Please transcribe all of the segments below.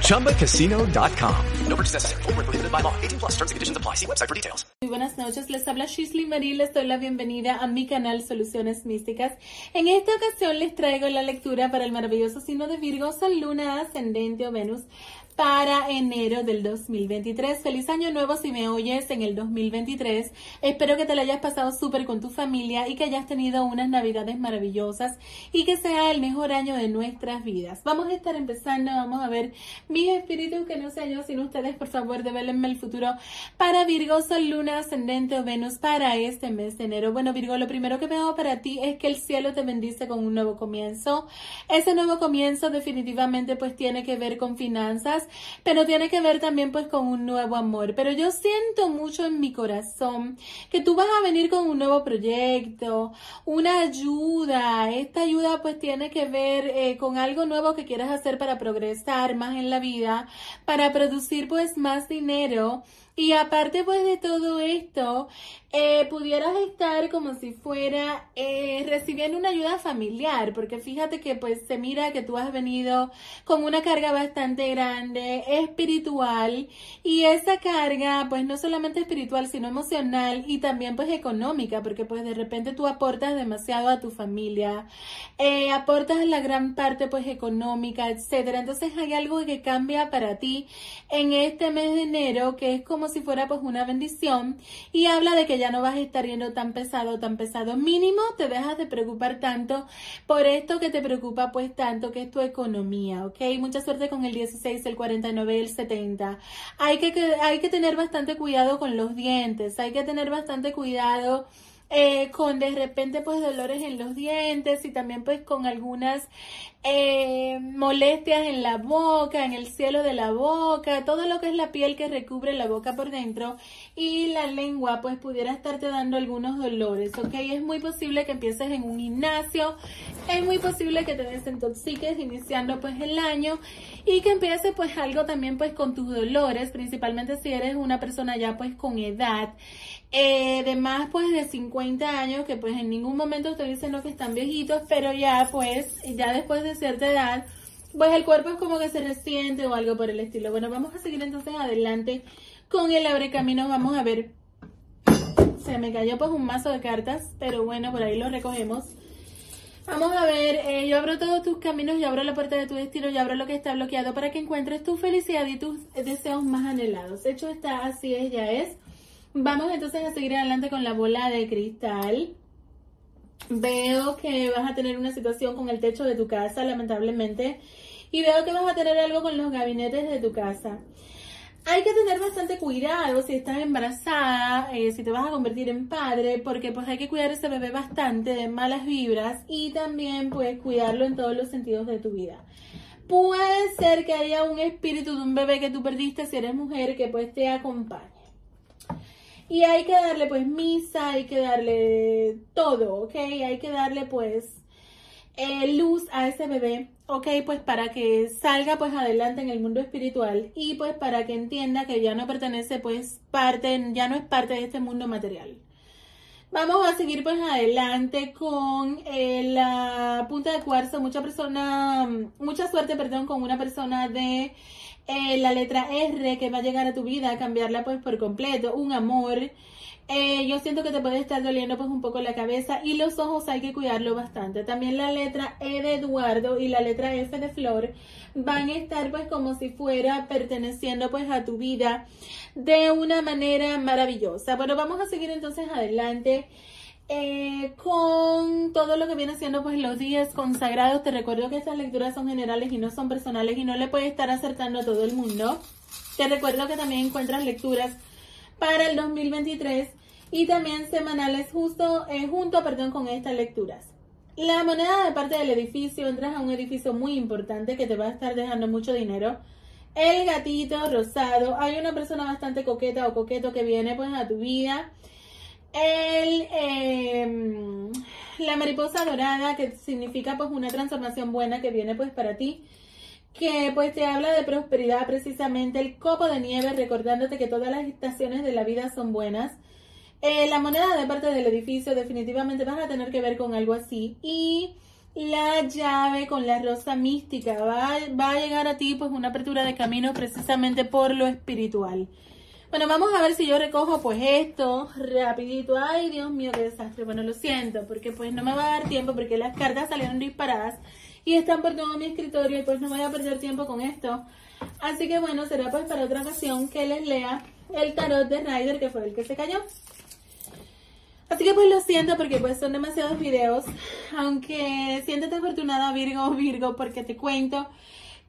ChumbaCasino.com. No purchase necessary. Void were prohibited by law. 18 plus terms and conditions apply. See website for details. Muy buenas noches, les habla Shisley Marie, les doy la bienvenida a mi canal Soluciones Místicas. En esta ocasión les traigo la lectura para el maravilloso signo de Virgo, Sol, Luna, Ascendente o Venus para enero del 2023. Feliz año nuevo si me oyes en el 2023. Espero que te lo hayas pasado súper con tu familia y que hayas tenido unas navidades maravillosas y que sea el mejor año de nuestras vidas. Vamos a estar empezando, vamos a ver mis espíritus que no sé yo sin ustedes, por favor, develenme el futuro para Virgo, Sol, Luna, Ascendente o Venus para este mes de enero. Bueno, Virgo, lo primero que veo para ti es que el cielo te bendice con un nuevo comienzo. Ese nuevo comienzo definitivamente pues tiene que ver con finanzas pero tiene que ver también pues con un nuevo amor. Pero yo siento mucho en mi corazón que tú vas a venir con un nuevo proyecto, una ayuda. Esta ayuda pues tiene que ver eh, con algo nuevo que quieras hacer para progresar más en la vida, para producir pues más dinero. Y aparte pues de todo esto, eh, pudieras estar como si fuera eh, recibiendo una ayuda familiar, porque fíjate que pues se mira que tú has venido con una carga bastante grande, espiritual, y esa carga pues no solamente espiritual, sino emocional y también pues económica, porque pues de repente tú aportas demasiado a tu familia, eh, aportas la gran parte pues económica, etcétera. Entonces hay algo que cambia para ti en este mes de enero, que es como si fuera pues una bendición y habla de que ya no vas a estar yendo tan pesado, tan pesado. Mínimo te dejas de preocupar tanto por esto que te preocupa pues tanto que es tu economía, ¿ok? Mucha suerte con el 16, el 49 y el 70. Hay que, hay que tener bastante cuidado con los dientes, hay que tener bastante cuidado eh, con de repente pues dolores en los dientes y también pues con algunas eh, molestias en la boca, en el cielo de la boca, todo lo que es la piel que recubre la boca por dentro y la lengua pues pudiera estarte dando algunos dolores, ¿ok? Es muy posible que empieces en un gimnasio, es muy posible que te desintoxiques iniciando pues el año y que empieces pues algo también pues con tus dolores, principalmente si eres una persona ya pues con edad. Eh, de más pues de 50 años, que pues en ningún momento estoy diciendo que están viejitos, pero ya pues, ya después de cierta edad, pues el cuerpo es como que se resiente o algo por el estilo. Bueno, vamos a seguir entonces adelante con el abre camino. Vamos a ver. Se me cayó pues un mazo de cartas, pero bueno, por ahí lo recogemos. Vamos a ver, eh, yo abro todos tus caminos, yo abro la puerta de tu destino, yo abro lo que está bloqueado para que encuentres tu felicidad y tus deseos más anhelados. Hecho está, así es, ya es. Vamos entonces a seguir adelante con la bola de cristal. Veo que vas a tener una situación con el techo de tu casa, lamentablemente. Y veo que vas a tener algo con los gabinetes de tu casa. Hay que tener bastante cuidado si estás embarazada, eh, si te vas a convertir en padre, porque pues hay que cuidar a ese bebé bastante de malas vibras y también pues cuidarlo en todos los sentidos de tu vida. Puede ser que haya un espíritu de un bebé que tú perdiste si eres mujer que pues te acompañe. Y hay que darle pues misa, hay que darle todo, ¿ok? Hay que darle pues eh, luz a ese bebé, ¿ok? Pues para que salga pues adelante en el mundo espiritual y pues para que entienda que ya no pertenece pues parte, ya no es parte de este mundo material. Vamos a seguir pues adelante con eh, la punta de cuarzo. Mucha persona, mucha suerte, perdón, con una persona de Eh, la letra R que va a llegar a tu vida, cambiarla pues por completo, un amor. Eh, yo siento que te puede estar doliendo pues un poco la cabeza y los ojos hay que cuidarlo bastante. También la letra E de Eduardo y la letra F de Flor van a estar pues como si fuera perteneciendo pues a tu vida de una manera maravillosa. Bueno, vamos a seguir entonces adelante. Eh, con todo lo que viene siendo pues los días consagrados, te recuerdo que estas lecturas son generales y no son personales y no le puedes estar acertando a todo el mundo. Te recuerdo que también encuentras lecturas para el 2023 y también semanales justo eh, junto perdón, con estas lecturas. La moneda de parte del edificio, entras a un edificio muy importante que te va a estar dejando mucho dinero. El gatito rosado, hay una persona bastante coqueta o coqueto que viene pues a tu vida el, em, la mariposa dorada, que significa pues una transformación buena que viene pues para ti, que pues te habla de prosperidad precisamente, el copo de nieve, recordándote que todas las estaciones de la vida son buenas. Eh, la moneda de parte del edificio definitivamente vas a tener que ver con algo así. Y la llave con la rosa mística va, va a llegar a ti pues una apertura de camino precisamente por lo espiritual. Bueno, vamos a ver si yo recojo pues esto rapidito. Ay, Dios mío, qué desastre. Bueno, lo siento, porque pues no me va a dar tiempo porque las cartas salieron disparadas y están por todo mi escritorio y pues no voy a perder tiempo con esto. Así que bueno, será pues para otra ocasión que les lea el tarot de Ryder, que fue el que se cayó. Así que pues lo siento porque pues son demasiados videos, aunque siéntete afortunada Virgo Virgo porque te cuento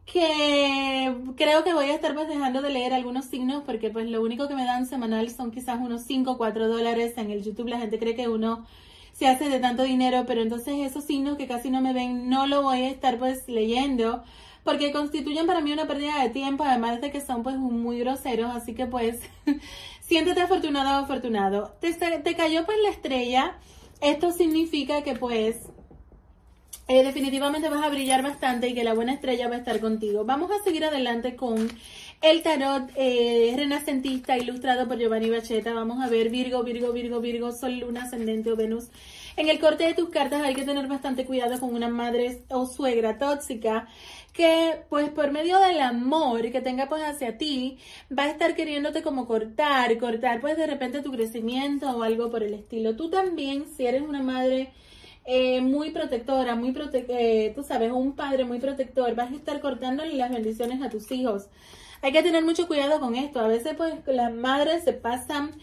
que creo que voy a estar pues dejando de leer algunos signos porque pues lo único que me dan semanal son quizás unos 5 o 4 dólares en el YouTube. La gente cree que uno se hace de tanto dinero, pero entonces esos signos que casi no me ven no lo voy a estar pues leyendo porque constituyen para mí una pérdida de tiempo, además de que son pues muy groseros, así que pues siéntete afortunado o afortunado. Te, te cayó pues la estrella, esto significa que pues eh, definitivamente vas a brillar bastante y que la buena estrella va a estar contigo. Vamos a seguir adelante con el tarot eh, renacentista ilustrado por Giovanni Bacheta. Vamos a ver Virgo, Virgo, Virgo, Virgo, Sol, Luna, Ascendente o Venus. En el corte de tus cartas hay que tener bastante cuidado con una madre o suegra tóxica que pues por medio del amor que tenga pues hacia ti va a estar queriéndote como cortar, cortar pues de repente tu crecimiento o algo por el estilo. Tú también si eres una madre eh, muy protectora, muy prote eh, tú sabes, un padre muy protector, vas a estar cortándole las bendiciones a tus hijos. Hay que tener mucho cuidado con esto. A veces pues las madres se pasan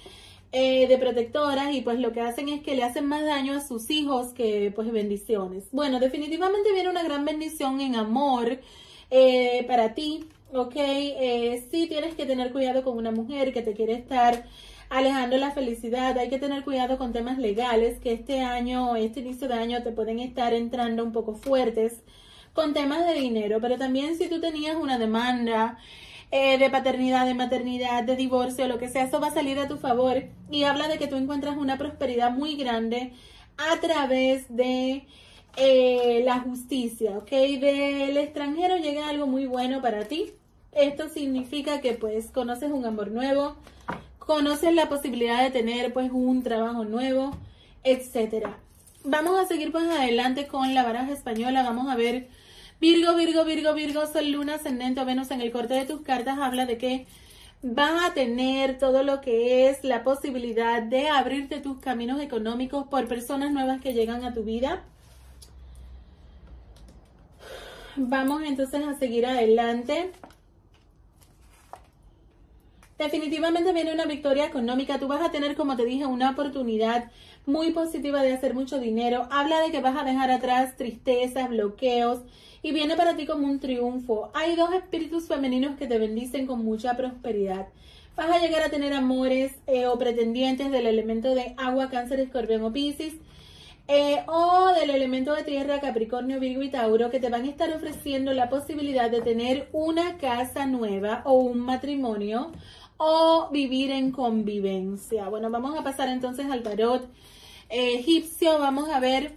eh, de protectoras y pues lo que hacen es que le hacen más daño a sus hijos que pues bendiciones. Bueno, definitivamente viene una gran bendición en amor para ti, ¿ok? sí tienes que tener cuidado con una mujer que te quiere estar alejando la felicidad. Hay que tener cuidado con temas legales que este año, este inicio de año te pueden estar entrando un poco fuertes con temas de dinero, pero también si tú tenías una demanda eh, de paternidad, de maternidad, de divorcio, lo que sea, eso va a salir a tu favor y habla de que tú encuentras una prosperidad muy grande a través de eh, la justicia, ¿ok? Del extranjero llega algo muy bueno para ti. Esto significa que pues conoces un amor nuevo, conoces la posibilidad de tener pues un trabajo nuevo, etcétera. Vamos a seguir pues adelante con la baraja española, vamos a ver Virgo, Virgo, Virgo, Virgo, Sol, Luna, Ascendente o Venus en el corte de tus cartas habla de que van a tener todo lo que es la posibilidad de abrirte tus caminos económicos por personas nuevas que llegan a tu vida. Vamos entonces a seguir adelante. Definitivamente viene una victoria económica. Tú vas a tener, como te dije, una oportunidad muy positiva de hacer mucho dinero. Habla de que vas a dejar atrás tristezas, bloqueos y viene para ti como un triunfo. Hay dos espíritus femeninos que te bendicen con mucha prosperidad. Vas a llegar a tener amores eh, o pretendientes del elemento de agua, cáncer, escorpión o piscis. Eh, o del elemento de tierra, Capricornio, Virgo y Tauro, que te van a estar ofreciendo la posibilidad de tener una casa nueva o un matrimonio o vivir en convivencia. Bueno, vamos a pasar entonces al tarot egipcio. Vamos a ver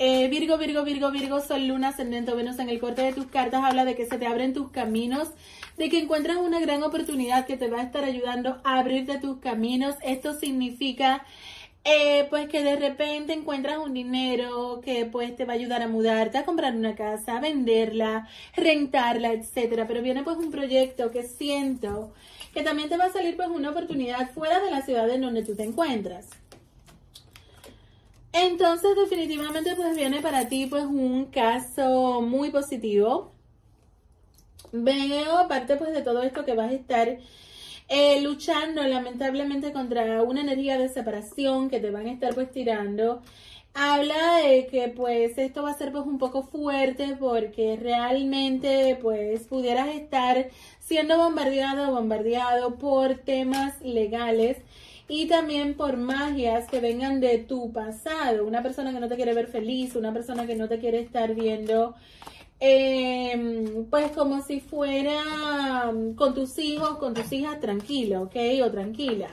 eh, Virgo, Virgo, Virgo, Virgo, Sol, Luna, Ascendente, Venus en el corte de tus cartas habla de que se te abren tus caminos, de que encuentras una gran oportunidad que te va a estar ayudando a abrirte tus caminos. Esto significa eh, pues que de repente encuentras un dinero que pues te va a ayudar a mudarte, a comprar una casa, a venderla, rentarla, etcétera. Pero viene pues un proyecto que siento que también te va a salir pues una oportunidad fuera de la ciudad en donde tú te encuentras. Entonces definitivamente pues viene para ti pues un caso muy positivo. Veo aparte pues de todo esto que vas a estar eh, luchando lamentablemente contra una energía de separación que te van a estar pues tirando. Habla de que pues esto va a ser pues un poco fuerte porque realmente pues pudieras estar siendo bombardeado bombardeado por temas legales y también por magias que vengan de tu pasado. Una persona que no te quiere ver feliz, una persona que no te quiere estar viendo eh, pues como si fuera con tus hijos, con tus hijas tranquilo, ¿ok? O tranquila.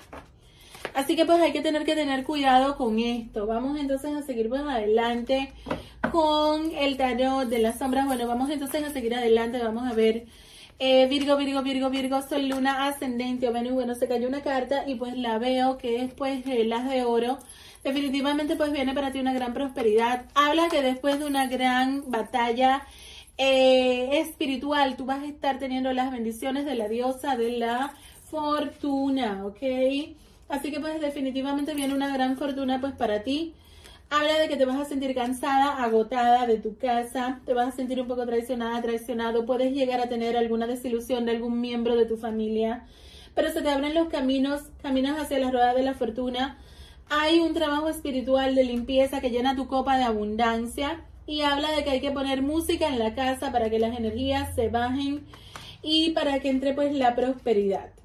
Así que pues hay que tener que tener cuidado con esto. Vamos entonces a seguir pues adelante con el tarot de las sombras. Bueno, vamos entonces a seguir adelante. Vamos a ver eh, Virgo, Virgo, Virgo, Virgo, Sol, Luna, Ascendente o Venus. Bueno, se cayó una carta y pues la veo que es pues las de oro. Definitivamente pues viene para ti una gran prosperidad. Habla que después de una gran batalla eh, espiritual, tú vas a estar teniendo las bendiciones de la diosa de la fortuna, ¿ok? Así que pues definitivamente viene una gran fortuna pues para ti. Habla de que te vas a sentir cansada, agotada de tu casa, te vas a sentir un poco traicionada, traicionado, puedes llegar a tener alguna desilusión de algún miembro de tu familia, pero se te abren los caminos, caminas hacia la rueda de la fortuna. Hay un trabajo espiritual de limpieza que llena tu copa de abundancia y habla de que hay que poner música en la casa para que las energías se bajen y para que entre pues la prosperidad.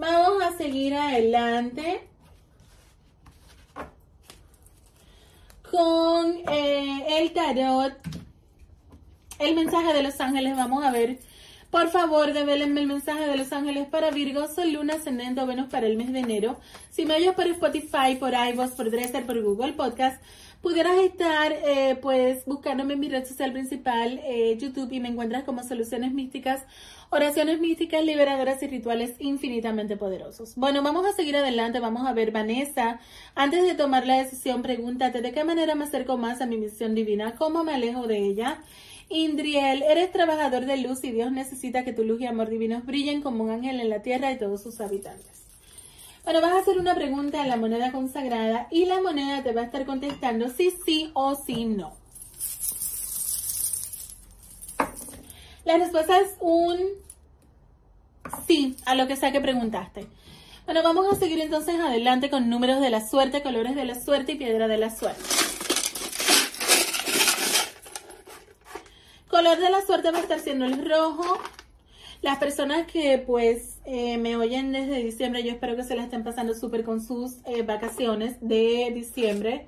Vamos a seguir adelante con eh, el tarot. El mensaje de los ángeles, vamos a ver. Por favor, develenme el mensaje de los ángeles para Virgo, Sol, Luna, Ascendente Venus para el mes de enero. Si me oyes por Spotify, por iVoox, por Dresser, por Google Podcast, pudieras estar eh, pues buscándome en mi red social principal, eh, YouTube, y me encuentras como Soluciones Místicas, oraciones místicas, liberadoras y rituales infinitamente poderosos. Bueno, vamos a seguir adelante, vamos a ver, Vanessa, antes de tomar la decisión, pregúntate de qué manera me acerco más a mi misión divina, cómo me alejo de ella. Indriel, eres trabajador de luz y Dios necesita que tu luz y amor divinos brillen como un ángel en la tierra y todos sus habitantes. Bueno, vas a hacer una pregunta a la moneda consagrada y la moneda te va a estar contestando si sí o si no. La respuesta es un sí a lo que sea que preguntaste. Bueno, vamos a seguir entonces adelante con números de la suerte, colores de la suerte y piedra de la suerte. Color de la suerte va a estar siendo el rojo, las personas que pues eh, me oyen desde diciembre, yo espero que se la estén pasando súper con sus eh, vacaciones de diciembre.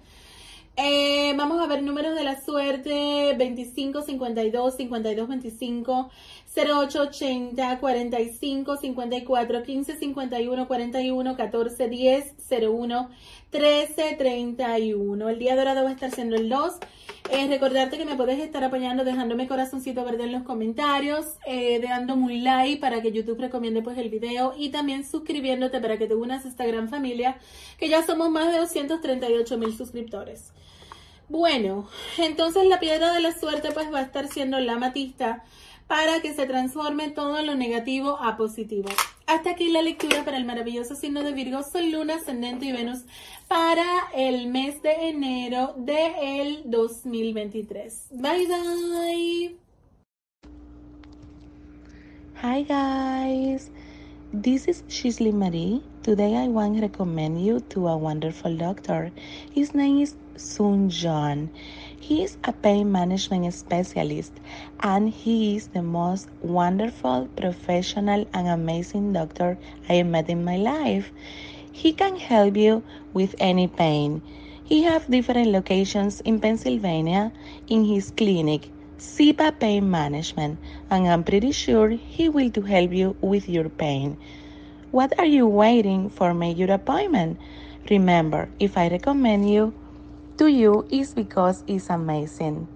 Eh, vamos a ver números de la suerte 25, 52, 52, 25, 08, 80, 45, 54, 15, 51, 41, 14, 10, 01, 13, 31. El día dorado va a estar siendo el 2. Eh, recordarte que me puedes estar apoyando dejándome corazoncito verde en los comentarios, eh, un like para que YouTube recomiende pues el video y también suscribiéndote para que te unas a esta gran familia, que ya somos más de 238 mil suscriptores. Bueno, entonces la piedra de la suerte pues va a estar siendo la matista para que se transforme todo lo negativo a positivo. Hasta aquí la lectura para el maravilloso signo de Virgo, Sol, Luna, Ascendente y Venus para el mes de enero del 2023. Bye bye. Hi guys, this is Shisley Marie. Today I want to recommend you to a wonderful doctor. His name is Sun John. He is a pain management specialist and he is the most wonderful, professional, and amazing doctor I have met in my life. He can help you with any pain. He has different locations in Pennsylvania in his clinic, SIPA Pain Management, and I'm pretty sure he will to help you with your pain. What are you waiting for? Make your appointment. Remember, if I recommend you, you is because it's amazing.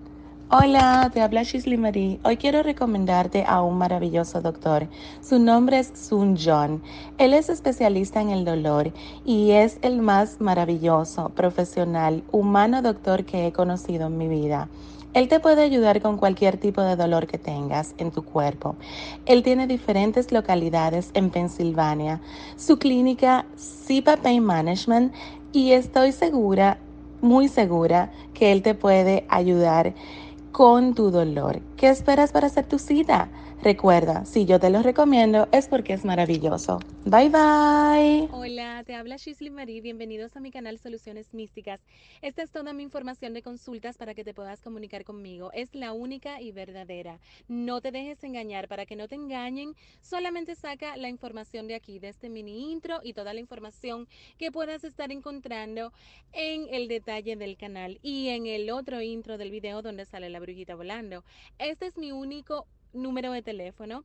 Hola, te habla Shisley Marie. Hoy quiero recomendarte a un maravilloso doctor. Su nombre es Sun John. Él es especialista en el dolor y es el más maravilloso, profesional, humano doctor que he conocido en mi vida. Él te puede ayudar con cualquier tipo de dolor que tengas en tu cuerpo. Él tiene diferentes localidades en Pensilvania. Su clínica Sipa Pain Management y estoy segura, muy segura, que él te puede ayudar con tu dolor. ¿Qué esperas para hacer tu cita? Recuerda, si yo te lo recomiendo es porque es maravilloso. Bye bye. Hola, te habla Shisley Marie. Bienvenidos a mi canal Soluciones Místicas. Esta es toda mi información de consultas para que te puedas comunicar conmigo. Es la única y verdadera. No te dejes engañar para que no te engañen. Solamente saca la información de aquí, de este mini intro y toda la información que puedas estar encontrando en el detalle del canal y en el otro intro del video donde sale la brujita volando. Este es mi único número de teléfono.